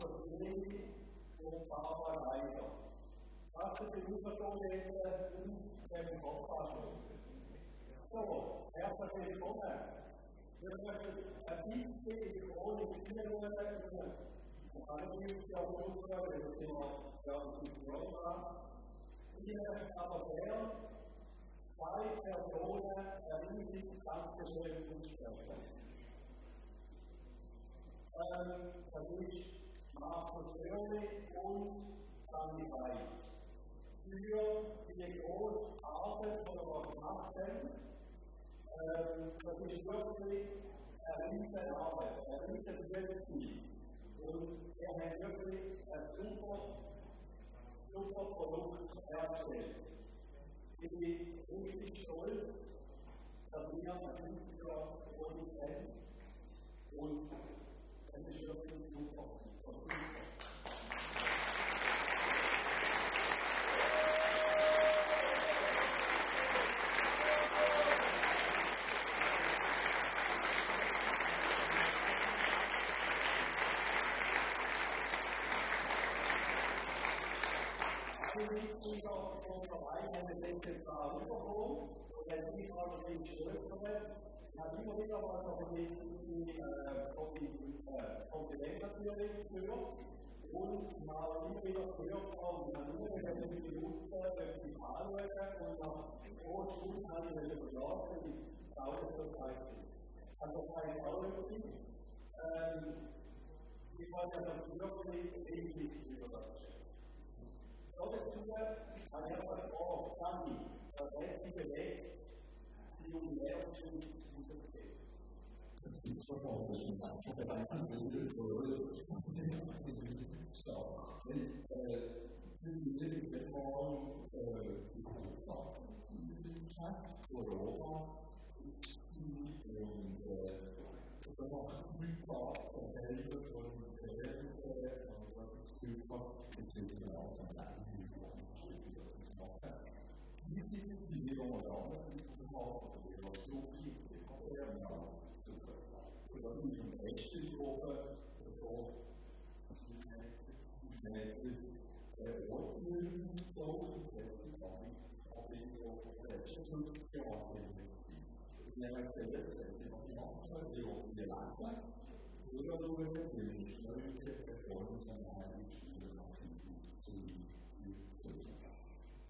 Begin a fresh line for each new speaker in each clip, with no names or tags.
Levy und Barbara Reiser. Das sind die Überkollegen in dem Kopfball. So, herzlich willkommen. Wir möchten ein bisschen in die Chronik nicht jedes Jahr suchen, weil wir sind ja Corona. Ich möchte aber gerne zwei Personen ein riesiges Dankeschön aussprechen. Ähm, das ist Röhrli und Frey. Für die große Arbeit, die wir gemacht haben, ähm, das ist wirklich eine riesige Arbeit, ein riesiges Ziel. Und wir haben wirklich ein super, super Produkt hergestellt. Ich bin richtig stolz, dass wir einen Künstler Produkt haben. Und es ist wirklich super, super, Life, wenn wir sind jetzt nach Liverpool und dann sind wir in stärker hat immer wieder was auch ein bisschen Kompliment natürlich für und mal immer wieder gehört haben, man nur in den Minuten etwas anschauen und nach zwei Stunden habe ich das überschlafen, die dauert so Zeit. Also das heißt auch wirklich, ähm, ich wollte also wirklich riesig über das stellen. Dazu habe ich aber vor, Sandy, das hätte belegt, jo mer så
forholder det seg til at det er en mulig prøve staten besitter ikke på hovedsaken. For over så har vi klart å hjelpe for en utredelse av kulturpolitikken som er von Verhältnissen und das ist auch so Sie wiederum auch zu verkaufen, Ihrer Struktur, Ihrer zu Und das sind von echten Gruppe, so Ordnung, so, letzten Mal, auch die vor der letzten 50 Jahren Wir haben gesehen, wenn Sie was machen, die auch die Leute, oder du willst, die nicht und und die haben noch verstanden, und auch nicht. Wir haben was Dinge im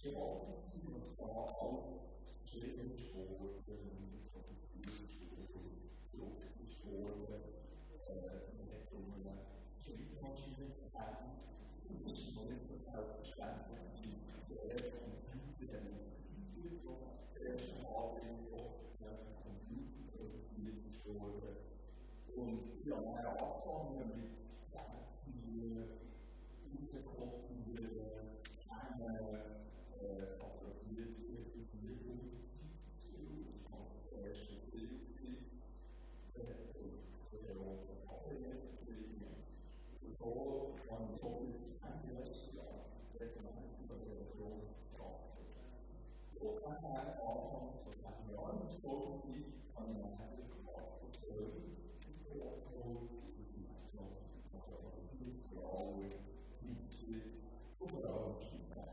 geschrieben wurde, staatlich, die auseinandersetzen, mit sich selber, mit den Studien, äh, mit den Studien zu machen, natürlich noch. Ähm, Sport, und zwar auch Schwebesport, komplizierte Sport, Drucksport, Entdeckungen, Schrittmaschinen zeigen. Das ist noch nicht so selbstverständlich. Der it's all on the topics and the lifestyle that connects to the growth of So I had outcomes for Taiwan's focusing on the habit of observing instead of focusing on the opportunity to always deep sleep without keep that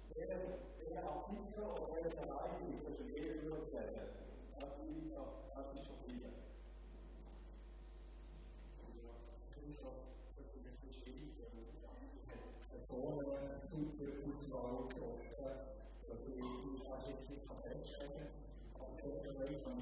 die Gemeinde gebracht und so Inspiration, Diskussion, Organisation für alle, die und vor allem
als Grundlektoriert. Also vor, als ich der Artikel oder welches Ereignis, das wir jeder durchlesen, das ist, das ist verblieben.
Personen super Auswahl getroffen, dass ich fast jetzt nicht feststellen kann. Aber so vielleicht habe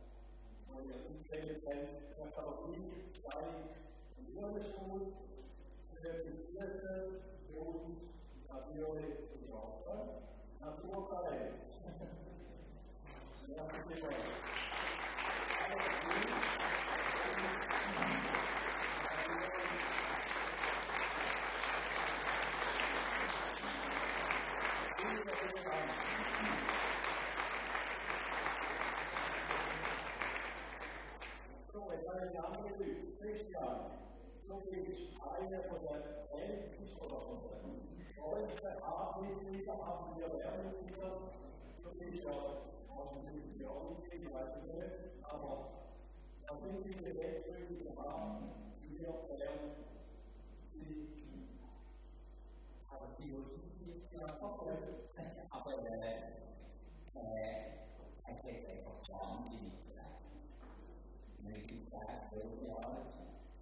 wenn Kategorie sei Urschuld, verifizierte und natürlich Sprache, Naturtalent. Das ist die Frage. eine von der ältesten oder von der größten Arbeitsmitglieder haben wir Lehrmitglieder, das ist ja aus dem Division, ich weiß nicht, aber da sind die Beweggründe, die haben, wir lernen sie.
Also Theologie ist ja auch aber äh, es ist einfach ich sage, zwölf Jahre,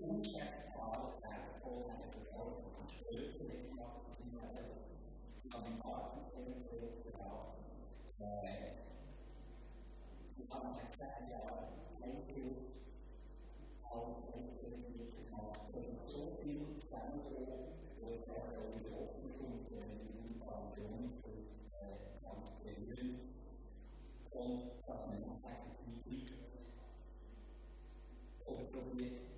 unschätzbar der Vorteile der Kreuz und sich Schöpfung gemacht hat, sie hat an den Marken ebenfalls gebraucht. Ich habe nach zehn Jahren einzeln als Einzelmitglied gemacht. Das ist so viel Zentrum, wo es auch so die großen Punkte in der Jugendplanung ist, ganz berühmt. Und das ist eine Kritik. Und probiert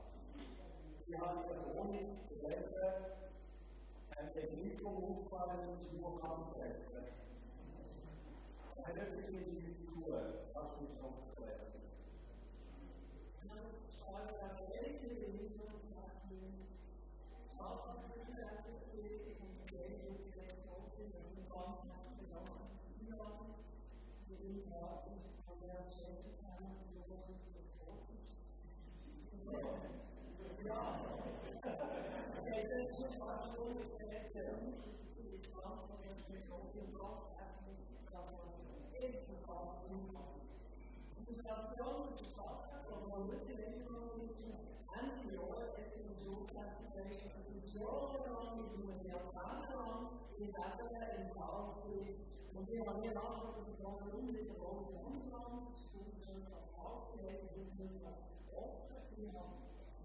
Wir haben die Chronik, Gesetze, Entwicklung hochfallen zu Programmsätze. Eine Struktur, das muss noch erklären. Ja.
Okay, this is my own connection. Dus dat zo'n verstand van moeilijke wetgeving en die jongen heeft een doelstelling gekregen. Het is zo lang niet doen, die al samenhang, die laten we in zaal doen. Want die al heel lang hebben we dan doen, die de boven omgaan, die doen we van hout, die doen we van op, die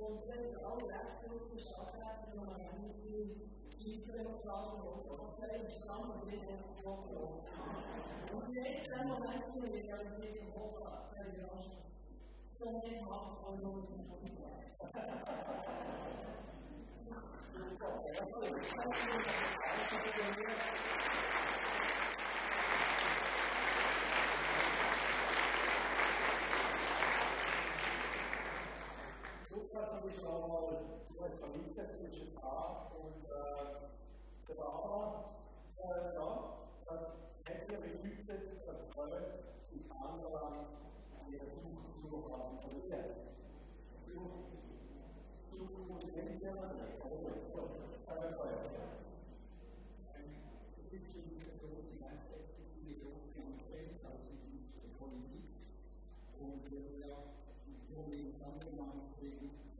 Und wenn es alle recht sind, zu schaffen, dann haben wir die tieferen Fragen und offen entstanden mit dem Kopf. Und wir nicht den Moment zu realisieren, wo wir abhängen, sondern wir haben von uns im
Kontext. Thank you. Nochmal vermietet zwischen A und äh, der Barbara. Äh, ja, das hätte Fröll das andere an ihre Suche haben verliert. Zukunft denkt ja man nicht. Also,
gibt diese große Langfristigkeit, diese große Umfeld, also die Politik. Und wir wo wir ins Angelangt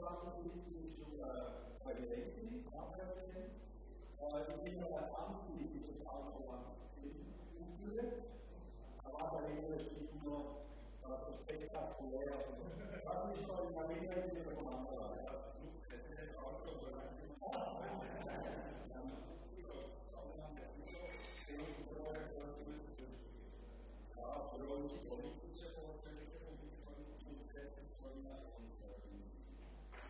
1972 unser Galaxy, Arbeitspräsident, in dem wir dann das
Autobahn finden. Da war es dann eben nicht nur so spektakulär. Was nicht mal in Marina
geht, aber man war. Das ist jetzt auch schon so lange. Ja, für uns politische Vorstellungen von
Gesetzesvorlagen und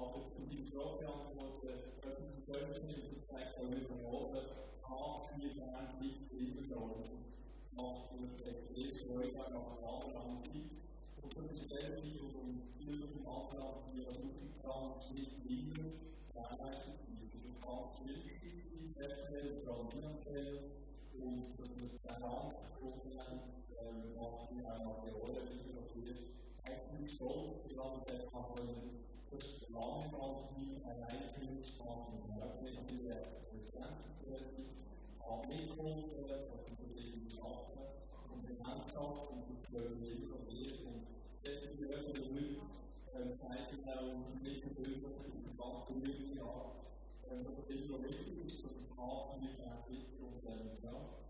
Das aber
Präsident die das zu Frage antworten, etwas im Service ist, zeigt auch wieder morgen, Hafen mit Handy ist immer da. Und macht mir extrem Freude an der anderen Zeit. Und das ist der Zeit, wo es um die Antrag, die als Aufgabe nicht immer gewährleistet sind. Es kann schwierig sein, feststellen, vor allem finanziell. Und dass wir den Rand gefunden haben, macht mir auch der Rolle dass wir eigentlich stolz dass wir das können. Das gewünscht, dass wir wirklich in der auch mitgeholfen, dass wir das irgendwie schaffen und Gemeinschaft und das wir immer sehen. Und die größeren Leute zeigen auch nicht persönlich die Community an, dass es immer wichtig ist, dass es Hafen mit gibt und ja,